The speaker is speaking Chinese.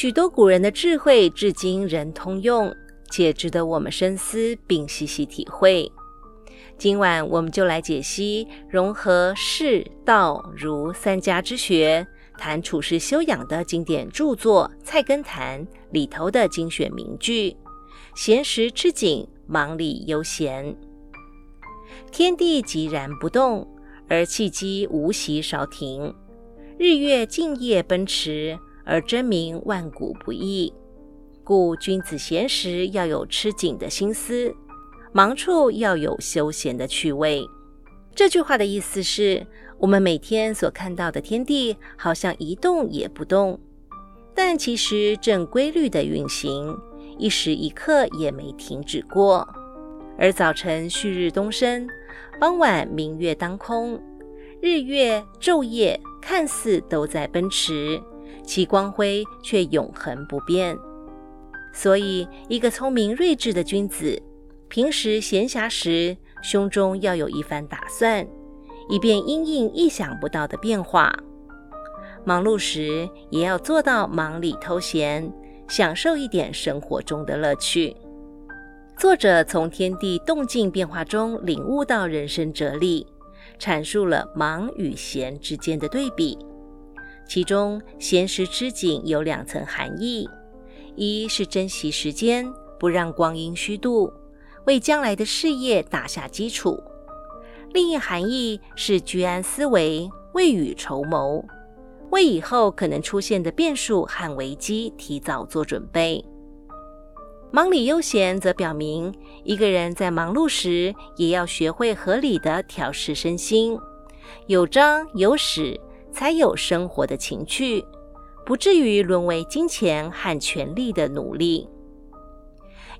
许多古人的智慧至今仍通用，且值得我们深思并细细体会。今晚我们就来解析融合士、道、儒三家之学，谈处世修养的经典著作《菜根谭》里头的精选名句：“闲时吃紧，忙里悠闲。天地寂然不动，而气机无息少停；日月静夜奔驰。”而真名万古不易，故君子闲时要有吃紧的心思，忙处要有休闲的趣味。这句话的意思是，我们每天所看到的天地好像一动也不动，但其实正规律的运行，一时一刻也没停止过。而早晨旭日东升，傍晚明月当空，日月昼夜看似都在奔驰。其光辉却永恒不变，所以一个聪明睿智的君子，平时闲暇时胸中要有一番打算，以便因应意想不到的变化；忙碌时也要做到忙里偷闲，享受一点生活中的乐趣。作者从天地动静变化中领悟到人生哲理，阐述了忙与闲之间的对比。其中闲时吃景有两层含义：一是珍惜时间，不让光阴虚度，为将来的事业打下基础；另一含义是居安思危，未雨绸缪，为以后可能出现的变数和危机提早做准备。忙里悠闲，则表明一个人在忙碌时，也要学会合理的调试身心，有张有弛。才有生活的情趣，不至于沦为金钱和权力的奴隶。